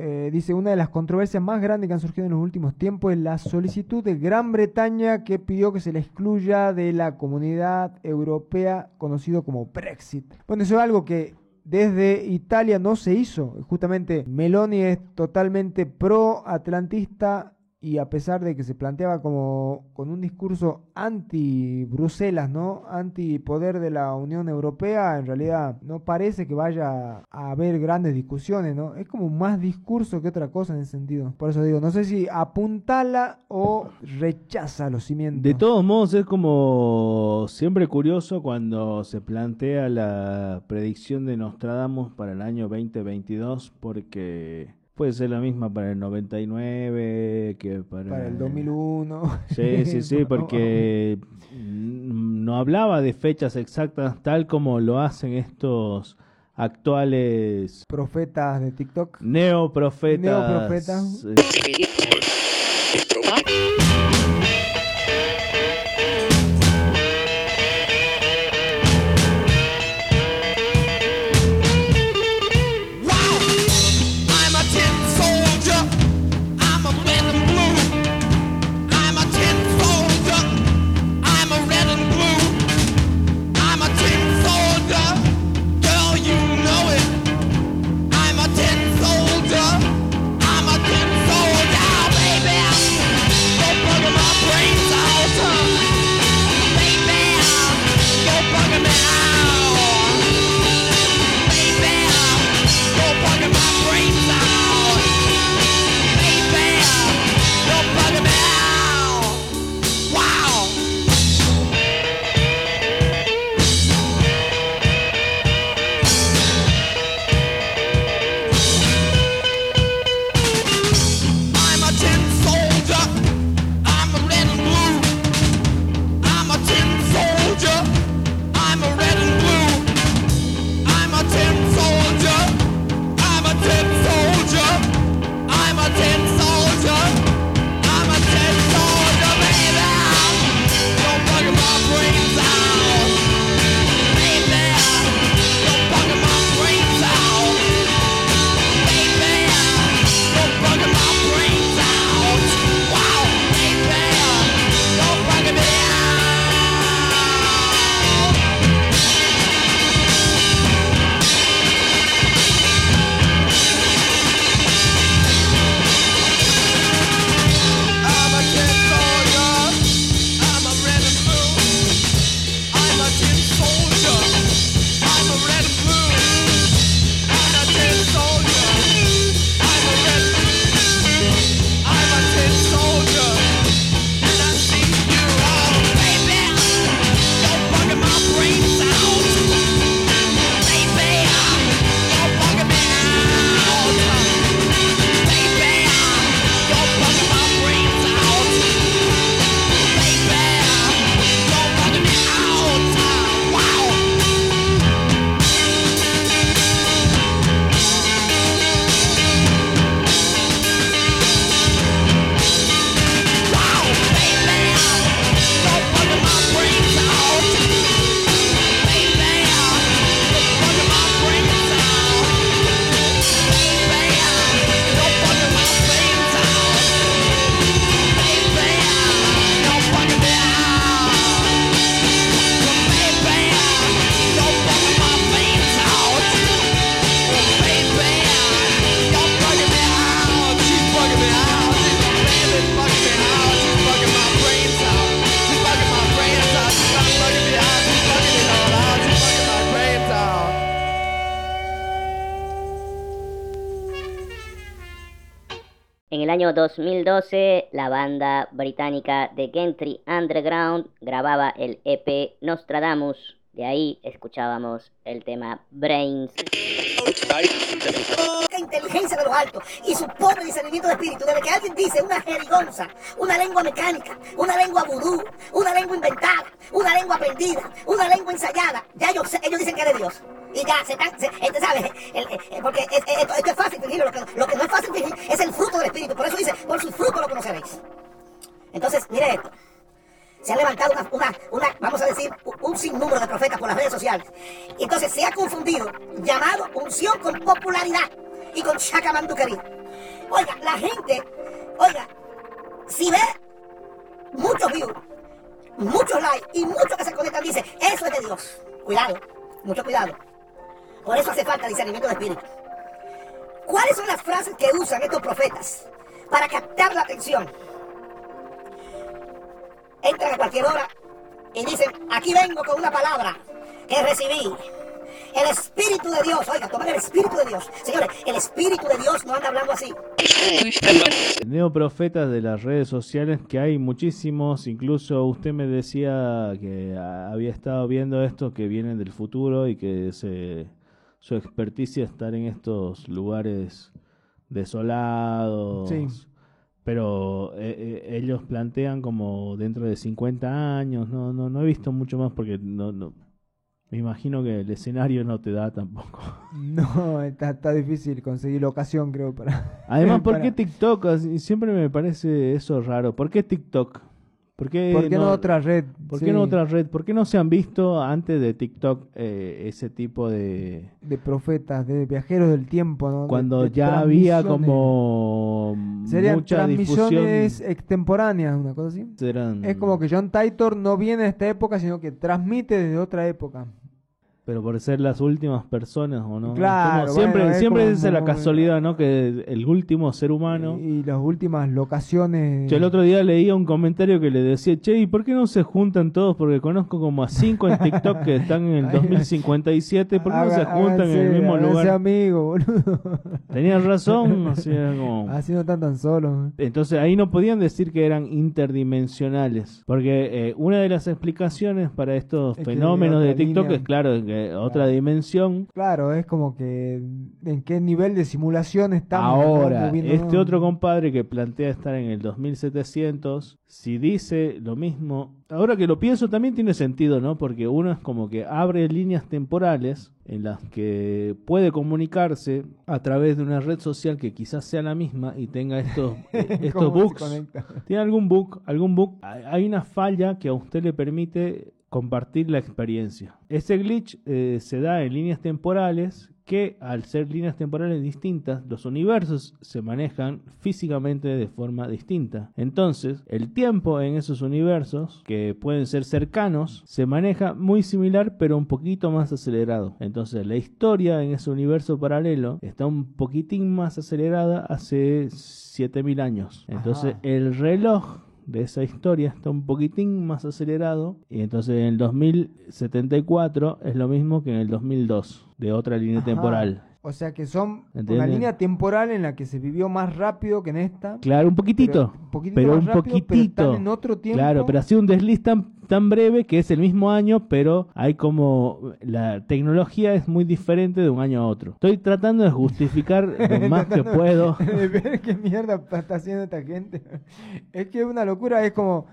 Eh, dice, una de las controversias más grandes que han surgido en los últimos tiempos es la solicitud de Gran Bretaña que pidió que se la excluya de la comunidad europea conocido como Brexit. Bueno, eso es algo que desde Italia no se hizo. Justamente Meloni es totalmente pro-atlantista y a pesar de que se planteaba como con un discurso anti Bruselas, ¿no? Anti poder de la Unión Europea, en realidad no parece que vaya a haber grandes discusiones, ¿no? Es como más discurso que otra cosa en ese sentido. Por eso digo, no sé si apuntala o rechaza los cimientos. De todos modos, es como siempre curioso cuando se plantea la predicción de Nostradamus para el año 2022, porque Puede ser la misma para el 99 que para, para el 2001. Sí, sí, sí, porque no hablaba de fechas exactas tal como lo hacen estos actuales profetas de TikTok. Neoprofetas. Neoprofetas. Año 2012, la banda británica de Gentry Underground grababa el EP Nostradamus. De ahí escuchábamos el tema Brains. La inteligencia de los altos y su pobre discernimiento de espíritu. Desde que alguien dice una jerigonza, una lengua mecánica, una lengua vudú, una lengua inventada, una lengua perdida, una lengua ensayada, ya ellos, ellos dicen que eres Dios. Y ya, se están, se, este, ¿sabes? porque esto, es fácil fingirlo. Lo que, lo que no es fácil fingir es el fruto del espíritu. Por eso dice, por su fruto lo conoceréis. Entonces, mire esto se han levantado una, una, vamos a decir, un sinnúmero de profetas por las redes sociales. Entonces se ha confundido llamado unción con popularidad y con chacamanduquería. Oiga, la gente, oiga, si ve muchos views, muchos likes y muchos que se conectan, dice, eso es de Dios. Cuidado, mucho cuidado. Por eso hace falta discernimiento de espíritu. ¿Cuáles son las frases que usan estos profetas para captar la atención? entran a cualquier hora y dicen, aquí vengo con una palabra que recibí. El Espíritu de Dios, oiga, tomen el Espíritu de Dios. Señores, el Espíritu de Dios no anda hablando así. Neoprofetas de las redes sociales, que hay muchísimos, incluso usted me decía que había estado viendo esto, que vienen del futuro y que se, su experticia estar en estos lugares desolados. Sí. Pero eh, eh, ellos plantean como dentro de 50 años, no, no, no he visto mucho más porque no, no, me imagino que el escenario no te da tampoco. No, está, está difícil conseguir locación, creo, para... Además, ¿por para- qué TikTok? Siempre me parece eso raro. ¿Por qué TikTok? ¿Por qué, ¿Por qué no otra red? ¿Por Sí. qué no otra red? ¿Por qué no se han visto antes de TikTok eh, ese tipo de... De profetas, de viajeros del tiempo, ¿no? De- Cuando de ya había como Serían mucha difusión... transmisiones extemporáneas, una cosa así. Eran- Es como que John Titor no viene de esta época, sino que transmite desde otra época. Pero por ser las últimas personas, ¿o no? Claro, Como siempre bueno, es siempre como es la casualidad, ¿no? Que el último ser humano... Y las últimas locaciones... Yo el otro día leía un comentario que le decía, che, ¿y por qué no se juntan todos? Porque conozco como a cinco en TikTok que están en el 2057, ¿por qué no se juntan en el mismo lugar? amigo, boludo. Tenías razón, o sea, como... Así no están tan solos. Entonces ahí no podían decir que eran interdimensionales, porque eh, una de las explicaciones para estos Es fenómenos de TikTok línea. es claro, que otra dimensión. Claro, es como que en qué nivel de simulación estamos. Ahora, este otro compadre que plantea estar en el 2700, si dice lo mismo, ahora que lo pienso también tiene sentido, ¿no? Porque uno es como que abre líneas temporales en las que puede comunicarse a través de una red social que quizás sea la misma y tenga estos, eh, estos ¿Cómo se bugs. ¿Tiene algún bug? ¿Algún bug? Hay una falla que a usted le permite compartir la experiencia. Ese glitch eh, se da en líneas temporales que al ser líneas temporales distintas, los universos se manejan físicamente de forma distinta. Entonces, el tiempo en esos universos, que pueden ser cercanos, se maneja muy similar pero un poquito más acelerado. Entonces, la historia en ese universo paralelo está un poquitín más acelerada hace 7000 años. Entonces, Ajá. el reloj de esa historia está un poquitín más acelerado y entonces en el 2074 es lo mismo que en el 2002 de otra línea Ajá. temporal. O sea que son una línea temporal en la que se vivió más rápido que en esta. Claro, un poquitito, Pero un poquitito pero más un rápido, pero poquitito. están en otro tiempo. Claro, pero ha sido un desliz tan, tan breve que es el mismo año, pero hay como la tecnología es muy diferente de un año a otro. Estoy tratando de justificar lo más que puedo. De ver qué mierda está haciendo esta gente. Es que es una locura, es como.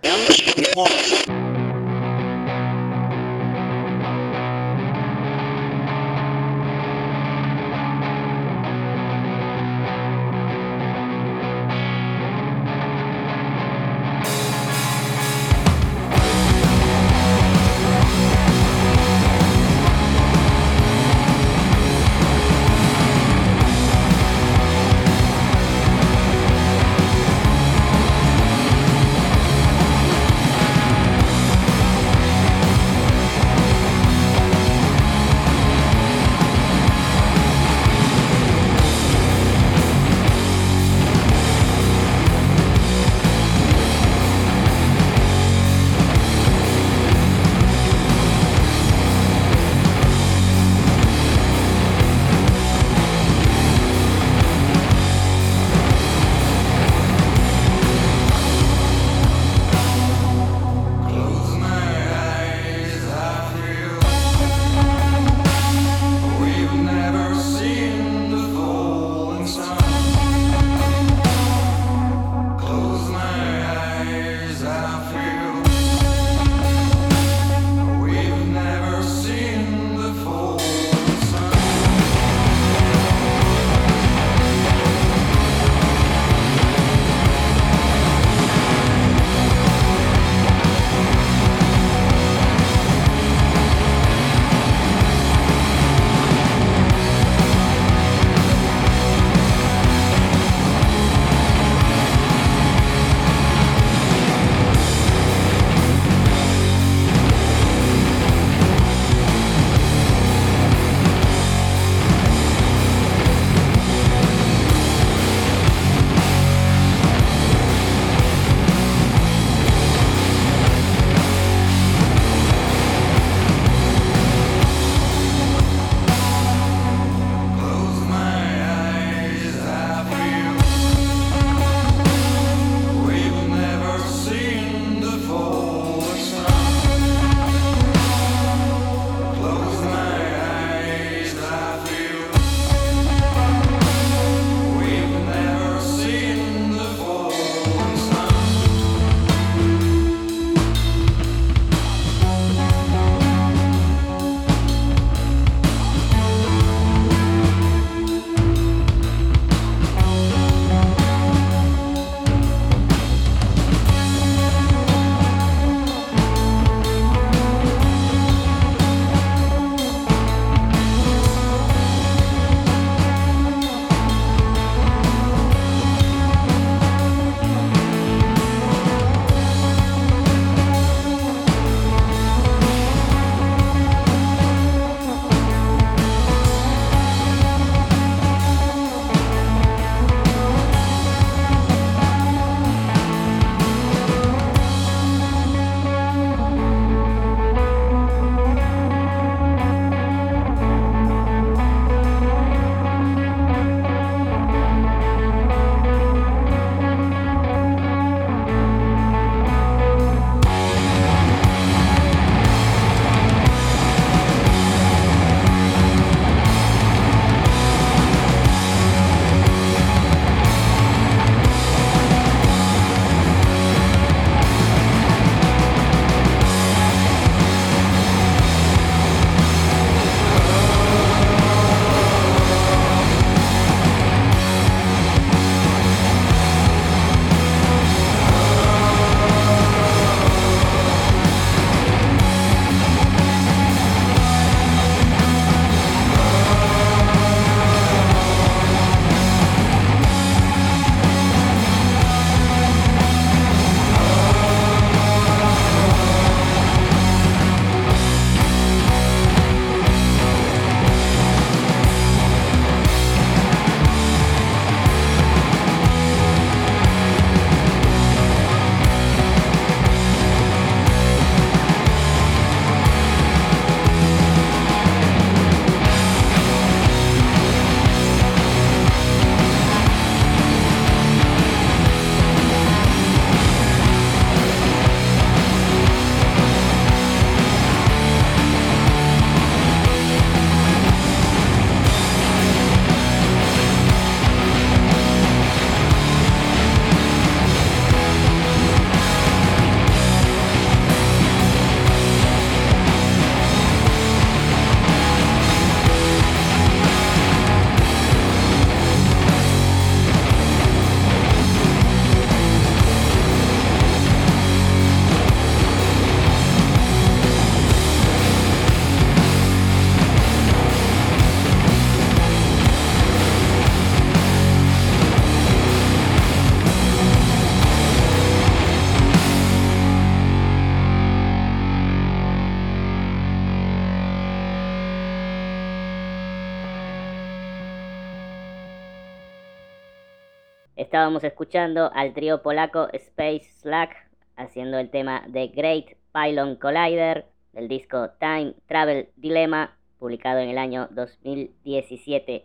Estábamos escuchando al trío polaco Space Slack haciendo el tema The Great Pylon Collider del disco Time Travel Dilemma publicado en el año 2017.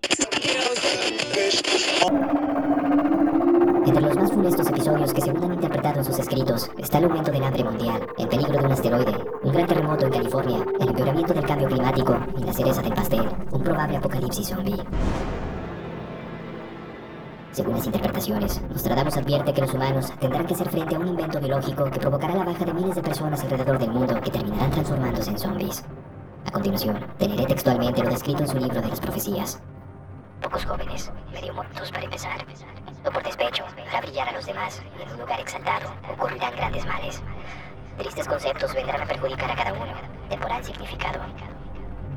Entre los más funestos episodios que según han interpretado en sus escritos está el aumento del hambre mundial, el peligro de un asteroide, un gran terremoto en California, el empeoramiento del cambio climático y la cereza del pastel, un probable apocalipsis zombie. Según las interpretaciones, Nostradamus advierte que los humanos tendrán que hacer frente a un invento biológico que provocará la baja de miles de personas alrededor del mundo que terminarán transformándose en zombies. A continuación, te textualmente lo descrito en su libro de las profecías. Pocos jóvenes, medio muertos para empezar, no por despecho, para brillar a los demás, y en un lugar exaltado ocurrirán grandes males. Tristes conceptos vendrán a perjudicar a cada uno, temporal significado,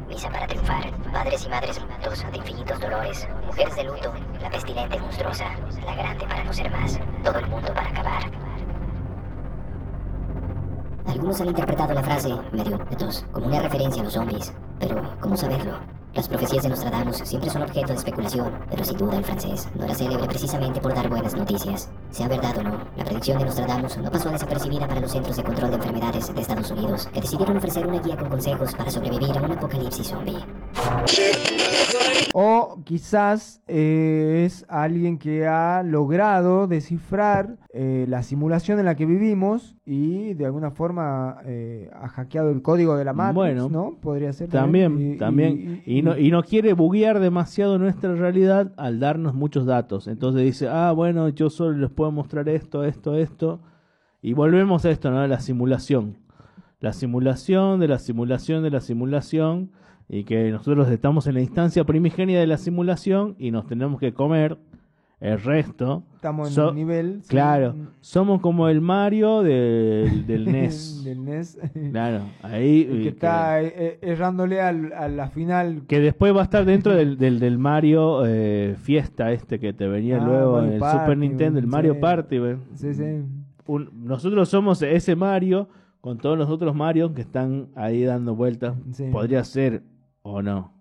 misa para triunfar, padres y madres muertos de infinitos dolores, mujeres de luto, la pestilente monstruosa, la grande para no ser más, todo el mundo para acabar. Algunos han interpretado la frase, medio como una referencia a los zombies, pero ¿cómo saberlo? Las profecías de Nostradamus siempre son objeto de especulación, pero sin duda el francés no era célebre precisamente por dar buenas noticias. Sea verdad o no, la predicción de Nostradamus no pasó desapercibida para los Centros de Control de Enfermedades de Estados Unidos, que decidieron ofrecer una guía con consejos para sobrevivir a un apocalipsis zombie. O quizás eh, es alguien que ha logrado descifrar eh, la simulación en la que vivimos y de alguna forma eh, ha hackeado el código de la Matrix, bueno, ¿no? Podría ser también. También, y, no, y no quiere buguear demasiado nuestra realidad al darnos muchos datos. Entonces dice, ah, bueno, yo solo les puedo mostrar esto, esto, esto. Y volvemos a esto, ¿no? La simulación. La simulación de la simulación de la simulación y que nosotros estamos en la instancia primigenia de la simulación y nos tenemos que comer el resto. Estamos en un nivel. Claro, somos como el Mario del, del NES. del NES. claro, ahí. que, está eh, eh, errándole al, a la final. Que después va a estar dentro del, del, del Mario eh, Fiesta, este que te venía ah, luego en el Super Nintendo, el Mario Party. Sí, sí. nosotros somos ese Mario con todos los otros Mario que están ahí dando vueltas. Podría ser ¿O no?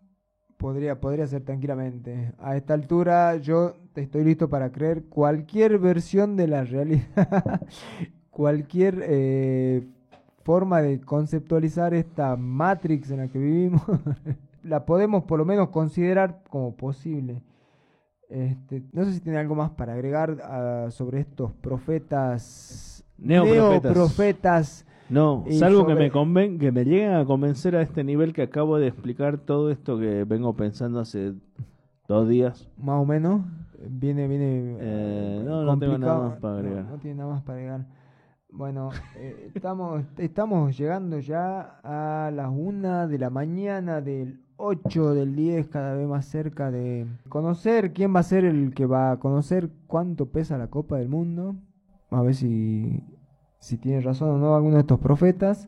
Podría, podría ser tranquilamente. A esta altura yo estoy listo para creer cualquier versión de la realidad, cualquier eh, forma de conceptualizar esta Matrix en la que vivimos, la podemos por lo menos considerar como posible. Este, no sé si tiene algo más para agregar ah, sobre estos profetas, neoprofetas no, salvo que me conven que me lleguen a convencer a este nivel que acabo de explicar todo esto que vengo pensando hace dos días. Más o menos. Viene, viene. Eh, no, no tengo nada más para agregar. No, tiene nada más para agregar. Bueno, eh, estamos, estamos llegando ya a las una de la mañana del 8 del 10, cada vez más cerca de conocer quién va a ser el que va a conocer cuánto pesa la Copa del Mundo. A ver si si tiene razón o no alguno de estos profetas.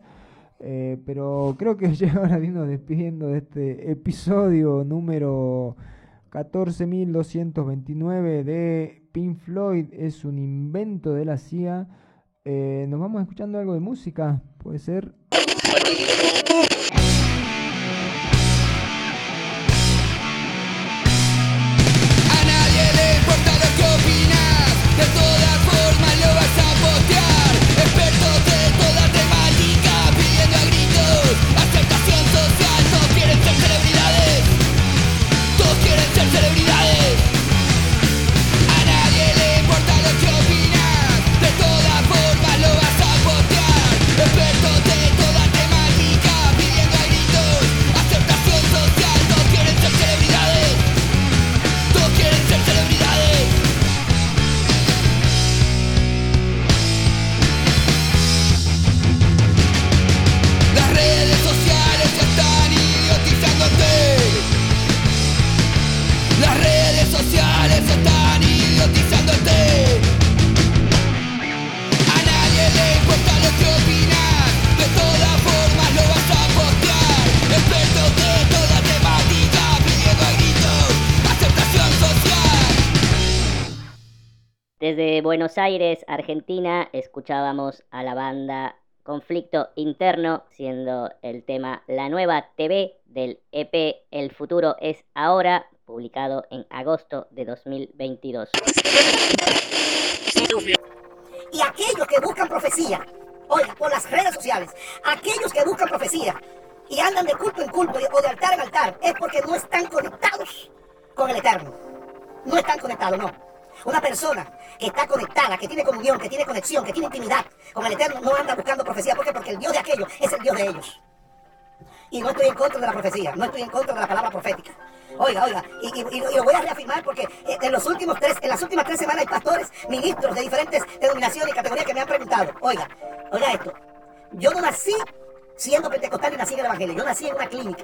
Eh, pero creo que llega hora de irnos despidiendo de este episodio número 14.229 de Pink Floyd. Es un invento de la CIA. Eh, nos vamos escuchando algo de música, puede ser. Buenos Aires, Argentina, escuchábamos a la banda Conflicto Interno, siendo el tema La Nueva TV del EP El Futuro es Ahora, publicado en agosto de 2022. Y aquellos que buscan profecía, oiga, por las redes sociales, aquellos que buscan profecía y andan de culto en culto o de altar en altar, es porque no están conectados con el Eterno. No están conectados, no. Una persona que está conectada, que tiene comunión, que tiene conexión, que tiene intimidad con el Eterno, no anda buscando profecía. ¿Por qué? Porque el Dios de aquellos es el Dios de ellos. Y no estoy en contra de la profecía, no estoy en contra de la palabra profética. Oiga, oiga, y, lo voy a reafirmar porque eh, en, los últimos tres, en las últimas tres semanas hay pastores, ministros de diferentes denominaciones y categorías que me han preguntado, oiga, oiga esto, yo no nací siendo pentecostal y nací en el Evangelio, yo nací en una clínica.